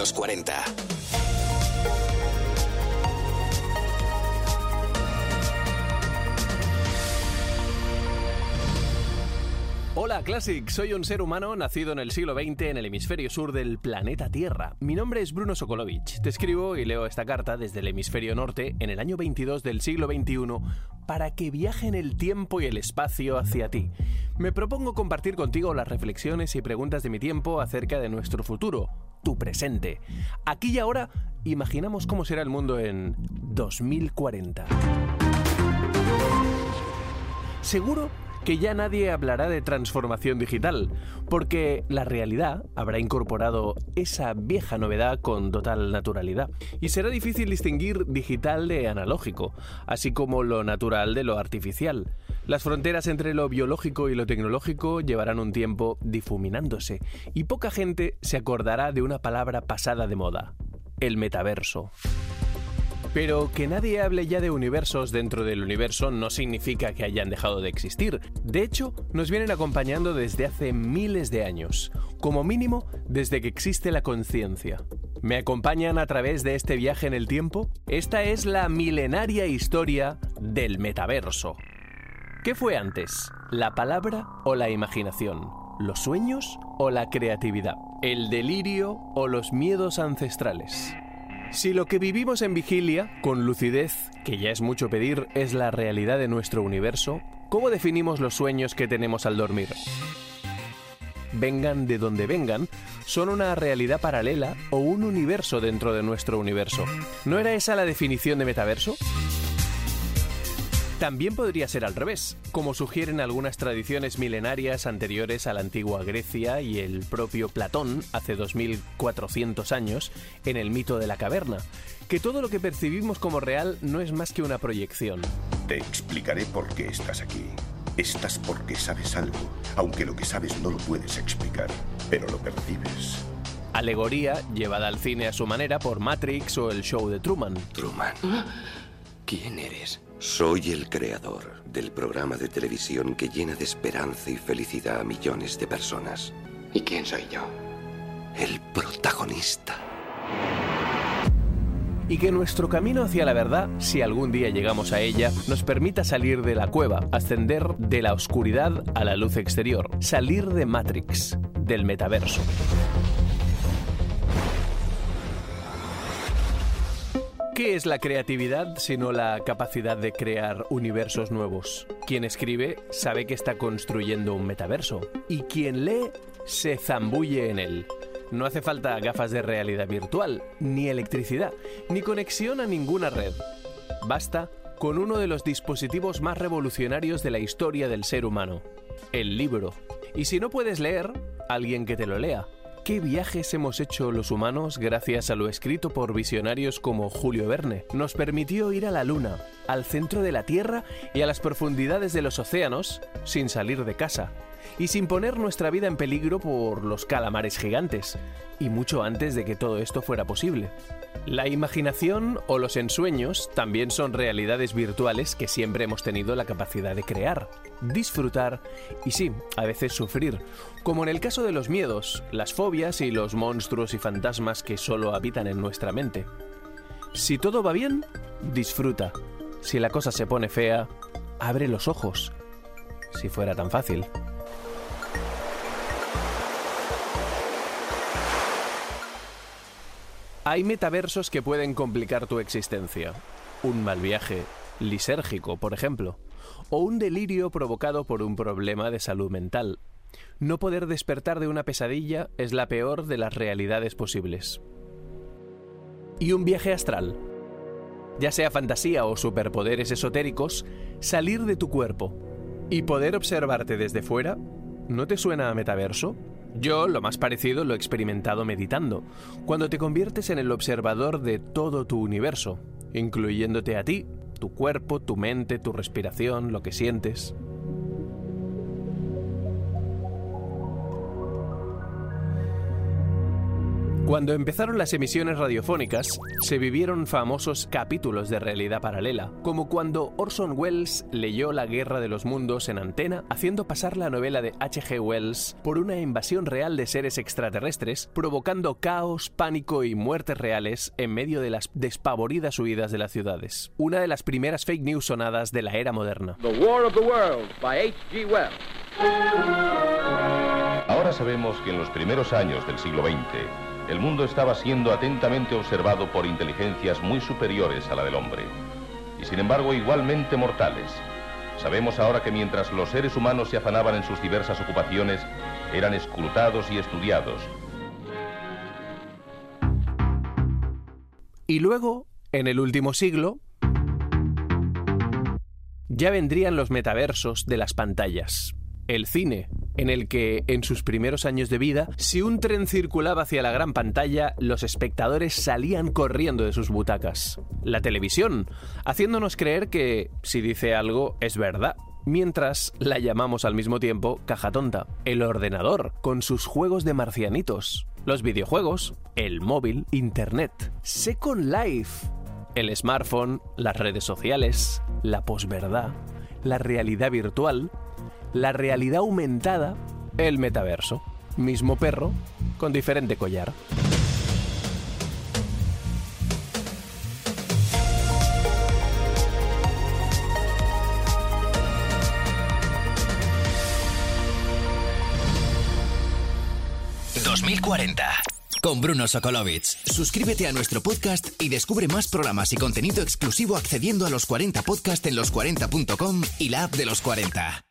los 40. Hola Classic, soy un ser humano nacido en el siglo XX en el hemisferio sur del planeta Tierra. Mi nombre es Bruno Sokolovich. Te escribo y leo esta carta desde el hemisferio norte en el año 22 del siglo XXI para que viaje en el tiempo y el espacio hacia ti. Me propongo compartir contigo las reflexiones y preguntas de mi tiempo acerca de nuestro futuro, tu presente. Aquí y ahora imaginamos cómo será el mundo en 2040. Seguro que ya nadie hablará de transformación digital, porque la realidad habrá incorporado esa vieja novedad con total naturalidad. Y será difícil distinguir digital de analógico, así como lo natural de lo artificial. Las fronteras entre lo biológico y lo tecnológico llevarán un tiempo difuminándose, y poca gente se acordará de una palabra pasada de moda, el metaverso. Pero que nadie hable ya de universos dentro del universo no significa que hayan dejado de existir. De hecho, nos vienen acompañando desde hace miles de años, como mínimo desde que existe la conciencia. ¿Me acompañan a través de este viaje en el tiempo? Esta es la milenaria historia del metaverso. ¿Qué fue antes? ¿La palabra o la imaginación? ¿Los sueños o la creatividad? ¿El delirio o los miedos ancestrales? Si lo que vivimos en vigilia, con lucidez, que ya es mucho pedir, es la realidad de nuestro universo, ¿cómo definimos los sueños que tenemos al dormir? Vengan de donde vengan, son una realidad paralela o un universo dentro de nuestro universo. ¿No era esa la definición de metaverso? También podría ser al revés, como sugieren algunas tradiciones milenarias anteriores a la antigua Grecia y el propio Platón hace 2400 años en el mito de la caverna, que todo lo que percibimos como real no es más que una proyección. Te explicaré por qué estás aquí. Estás porque sabes algo, aunque lo que sabes no lo puedes explicar, pero lo percibes. Alegoría llevada al cine a su manera por Matrix o el show de Truman. Truman. ¿Quién eres? Soy el creador del programa de televisión que llena de esperanza y felicidad a millones de personas. ¿Y quién soy yo? El protagonista. Y que nuestro camino hacia la verdad, si algún día llegamos a ella, nos permita salir de la cueva, ascender de la oscuridad a la luz exterior, salir de Matrix, del metaverso. ¿Qué es la creatividad sino la capacidad de crear universos nuevos? Quien escribe sabe que está construyendo un metaverso y quien lee se zambulle en él. No hace falta gafas de realidad virtual, ni electricidad, ni conexión a ninguna red. Basta con uno de los dispositivos más revolucionarios de la historia del ser humano, el libro. Y si no puedes leer, alguien que te lo lea. ¿Qué viajes hemos hecho los humanos gracias a lo escrito por visionarios como Julio Verne? Nos permitió ir a la Luna, al centro de la Tierra y a las profundidades de los océanos sin salir de casa y sin poner nuestra vida en peligro por los calamares gigantes, y mucho antes de que todo esto fuera posible. La imaginación o los ensueños también son realidades virtuales que siempre hemos tenido la capacidad de crear, disfrutar y sí, a veces sufrir, como en el caso de los miedos, las fobias y los monstruos y fantasmas que solo habitan en nuestra mente. Si todo va bien, disfruta. Si la cosa se pone fea, abre los ojos. Si fuera tan fácil. Hay metaversos que pueden complicar tu existencia. Un mal viaje, lisérgico, por ejemplo, o un delirio provocado por un problema de salud mental. No poder despertar de una pesadilla es la peor de las realidades posibles. Y un viaje astral. Ya sea fantasía o superpoderes esotéricos, salir de tu cuerpo y poder observarte desde fuera, ¿no te suena a metaverso? Yo lo más parecido lo he experimentado meditando, cuando te conviertes en el observador de todo tu universo, incluyéndote a ti, tu cuerpo, tu mente, tu respiración, lo que sientes. Cuando empezaron las emisiones radiofónicas, se vivieron famosos capítulos de realidad paralela, como cuando Orson Welles leyó La Guerra de los Mundos en antena, haciendo pasar la novela de H.G. Wells por una invasión real de seres extraterrestres, provocando caos, pánico y muertes reales en medio de las despavoridas huidas de las ciudades. Una de las primeras fake news sonadas de la era moderna. The War of the Worlds by H.G. Wells. Ahora sabemos que en los primeros años del siglo XX, el mundo estaba siendo atentamente observado por inteligencias muy superiores a la del hombre, y sin embargo igualmente mortales. Sabemos ahora que mientras los seres humanos se afanaban en sus diversas ocupaciones, eran escrutados y estudiados. Y luego, en el último siglo, ya vendrían los metaversos de las pantallas. El cine, en el que, en sus primeros años de vida, si un tren circulaba hacia la gran pantalla, los espectadores salían corriendo de sus butacas. La televisión, haciéndonos creer que, si dice algo, es verdad. Mientras la llamamos al mismo tiempo caja tonta. El ordenador, con sus juegos de marcianitos. Los videojuegos, el móvil, Internet. Second Life, el smartphone, las redes sociales, la posverdad, la realidad virtual, la realidad aumentada, el metaverso. Mismo perro, con diferente collar. ...2040... Con Bruno Sokolovic. Suscríbete a nuestro podcast y descubre más programas y contenido exclusivo accediendo a los 40 podcast en los40.com y la app de los 40.